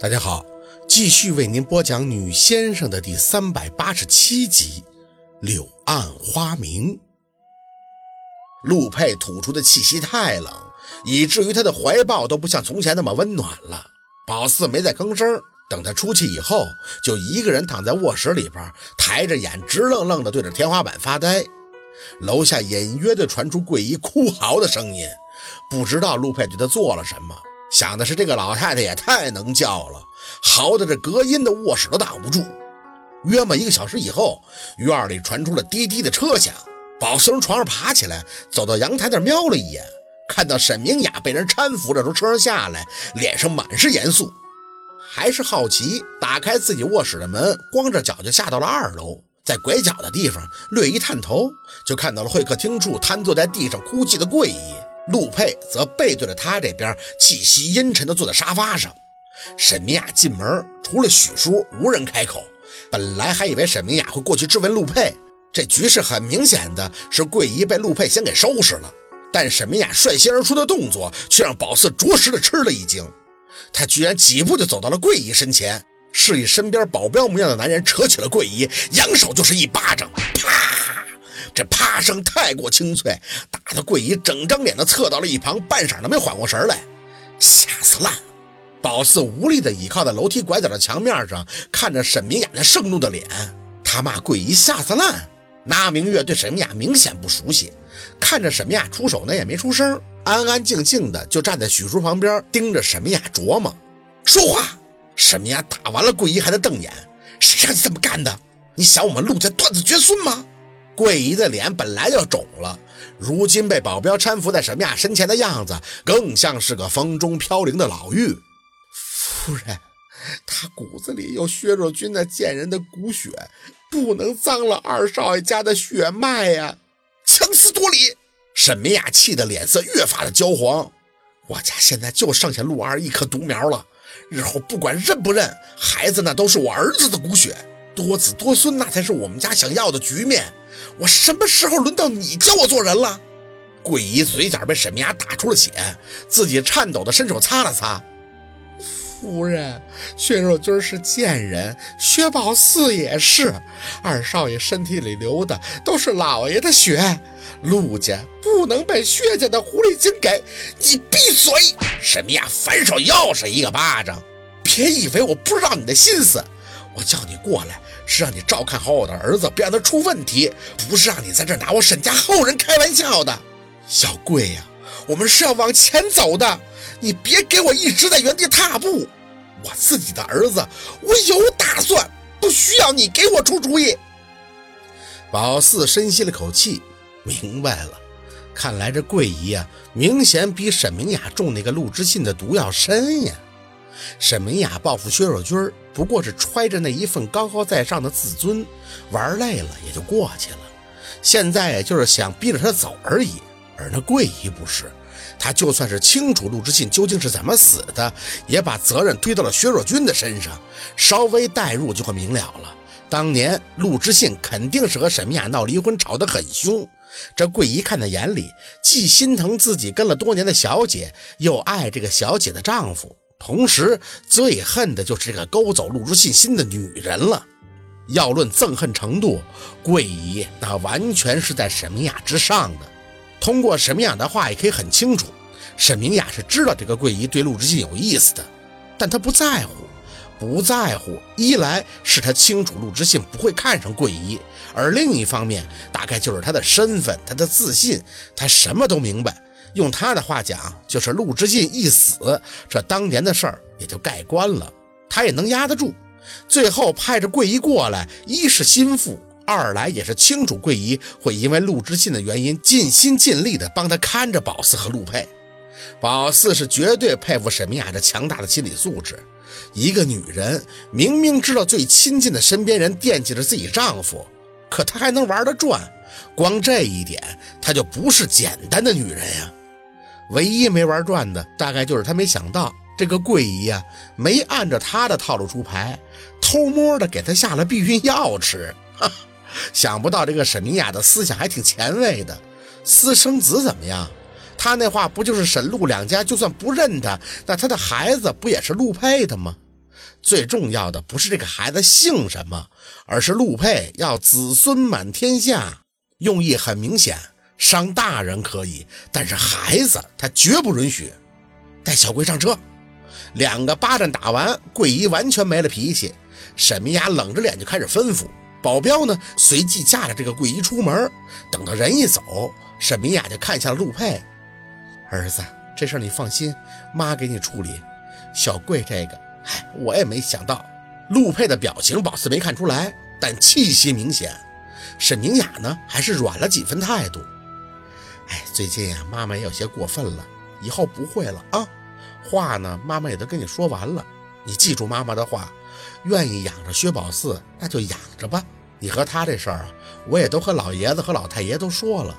大家好，继续为您播讲《女先生》的第三百八十七集《柳暗花明》。陆佩吐出的气息太冷，以至于他的怀抱都不像从前那么温暖了。宝四没再吭声，等他出气以后，就一个人躺在卧室里边，抬着眼，直愣愣地对着天花板发呆。楼下隐约地传出桂姨哭嚎的声音，不知道陆佩对他做了什么。想的是这个老太太也太能叫了，嚎的这隔音的卧室都挡不住。约莫一个小时以后，院里传出了滴滴的车响。宝四从床上爬起来，走到阳台那瞄了一眼，看到沈明雅被人搀扶着从车上下来，脸上满是严肃。还是好奇，打开自己卧室的门，光着脚就下到了二楼。在拐角的地方略一探头，就看到了会客厅处瘫坐在地上哭泣的桂姨。陆佩则背对着他这边，气息阴沉地坐在沙发上。沈明雅进门，除了许叔，无人开口。本来还以为沈明雅会过去质问陆佩，这局势很明显的是桂姨被陆佩先给收拾了。但沈明雅率先而出的动作，却让宝四着实的吃了一惊。他居然几步就走到了桂姨身前，示意身边保镖模样的男人扯起了桂姨，扬手就是一巴掌，这啪声太过清脆，打得桂姨整张脸都侧到了一旁，半晌都没缓过神来。吓死烂了！宝四无力地倚靠在楼梯拐角的墙面上，看着沈明雅那盛怒的脸。他骂桂姨吓死烂。那明月对沈明雅明显不熟悉，看着沈明雅出手呢，也没出声，安安静静的就站在许叔旁边，盯着沈明雅琢磨。说话！沈明雅打完了桂姨，还在瞪眼。谁让你这么干的？你想我们陆家断子绝孙吗？桂姨的脸本来就肿了，如今被保镖搀扶在沈明雅身前的样子，更像是个风中飘零的老妪。夫人，他骨子里有薛若君那贱人的骨血，不能脏了二少爷家的血脉呀！强词夺理！沈明雅气得脸色越发的焦黄。我家现在就剩下陆二一棵独苗了，日后不管认不认，孩子那都是我儿子的骨血。多子多孙，那才是我们家想要的局面。我什么时候轮到你教我做人了？桂姨嘴角被沈明雅打出了血，自己颤抖的伸手擦了擦。夫人，薛若君是贱人，薛宝四也是。二少爷身体里流的都是老爷的血，陆家不能被薛家的狐狸精给……你闭嘴！沈明雅反手又是一个巴掌。别以为我不知道你的心思。我叫你过来，是让你照看好我的儿子，别让他出问题，不是让你在这拿我沈家后人开玩笑的。小贵呀，我们是要往前走的，你别给我一直在原地踏步。我自己的儿子，我有打算，不需要你给我出主意。宝四深吸了口气，明白了，看来这桂姨啊，明显比沈明雅中那个陆之信的毒要深呀。沈明雅报复薛若君，不过是揣着那一份高高在上的自尊，玩累了也就过去了。现在就是想逼着他走而已。而那桂姨不是，她就算是清楚陆之信究竟是怎么死的，也把责任推到了薛若君的身上。稍微代入就会明了了。当年陆之信肯定是和沈明雅闹离婚，吵得很凶。这桂姨看在眼里，既心疼自己跟了多年的小姐，又爱这个小姐的丈夫。同时，最恨的就是这个勾走陆之信心的女人了。要论憎恨程度，桂姨那完全是在沈明雅之上的。通过沈明雅的话，也可以很清楚，沈明雅是知道这个桂姨对陆之信有意思的，但她不在乎，不在乎。一来是她清楚陆之信不会看上桂姨，而另一方面，大概就是她的身份，她的自信，她什么都明白。用他的话讲，就是陆之信一死，这当年的事儿也就盖棺了，他也能压得住。最后派着桂姨过来，一是心腹，二来也是清楚桂姨会因为陆之信的原因，尽心尽力的帮他看着宝四和陆佩。宝四是绝对佩服沈明雅这强大的心理素质。一个女人明明知道最亲近的身边人惦记着自己丈夫，可她还能玩得转，光这一点，她就不是简单的女人呀。唯一没玩转的，大概就是他没想到这个桂姨呀，没按照他的套路出牌，偷摸的给他下了避孕药吃。想不到这个沈明雅的思想还挺前卫的。私生子怎么样？他那话不就是沈陆两家就算不认他，那他的孩子不也是陆佩的吗？最重要的不是这个孩子姓什么，而是陆佩要子孙满天下。用意很明显，伤大人可以，但是孩子他绝不允许。带小桂上车，两个巴掌打完，桂姨完全没了脾气。沈明雅冷着脸就开始吩咐保镖呢，随即架着这个桂姨出门。等到人一走，沈明雅就看向了陆佩：“儿子，这事你放心，妈给你处理。小桂这个，哎，我也没想到。”陆佩的表情，宝四没看出来，但气息明显。沈明雅呢，还是软了几分态度。最近呀，妈妈也有些过分了，以后不会了啊。话呢，妈妈也都跟你说完了，你记住妈妈的话，愿意养着薛宝四，那就养着吧。你和他这事儿啊，我也都和老爷子和老太爷都说了。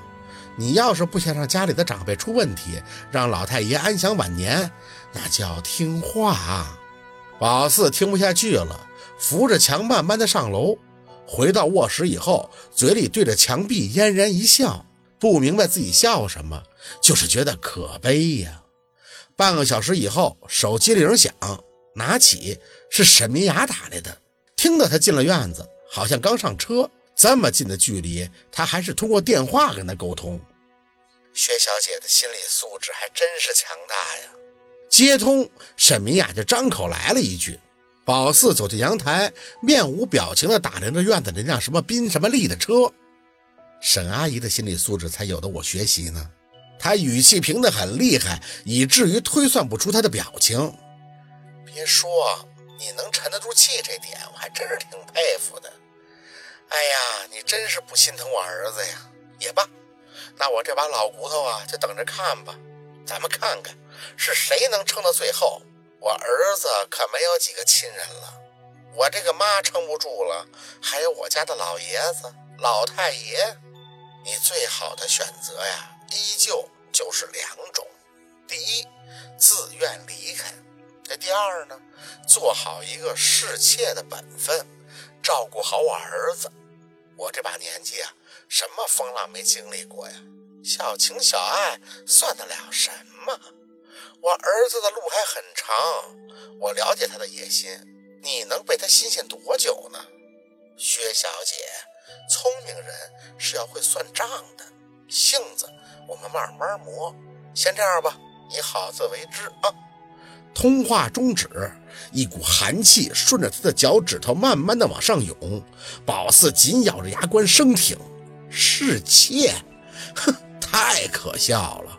你要是不想让家里的长辈出问题，让老太爷安享晚年，那就要听话啊。宝四听不下去了，扶着墙慢慢的上楼。回到卧室以后，嘴里对着墙壁嫣然一笑，不明白自己笑什么，就是觉得可悲呀。半个小时以后，手机铃响，拿起是沈明雅打来的。听到他进了院子，好像刚上车，这么近的距离，他还是通过电话跟他沟通。薛小姐的心理素质还真是强大呀！接通，沈明雅就张口来了一句。宝四走进阳台，面无表情地打量着院子里那辆什么宾什么利的车。沈阿姨的心理素质才有的我学习呢。她语气平得很厉害，以至于推算不出她的表情。别说你能沉得住气，这点我还真是挺佩服的。哎呀，你真是不心疼我儿子呀？也罢，那我这把老骨头啊，就等着看吧。咱们看看是谁能撑到最后。我儿子可没有几个亲人了，我这个妈撑不住了，还有我家的老爷子、老太爷。你最好的选择呀。依旧就是两种，第一，自愿离开；这第二呢，做好一个侍妾的本分，照顾好我儿子。我这把年纪啊，什么风浪没经历过呀？小情小爱算得了什么？我儿子的路还很长，我了解他的野心，你能被他新鲜多久呢？薛小姐，聪明人是要会算账的，性子。我们慢慢磨，先这样吧，你好自为之啊。通话终止，一股寒气顺着他的脚趾头慢慢的往上涌。宝四紧咬着牙关，生挺，侍妾，哼，太可笑了。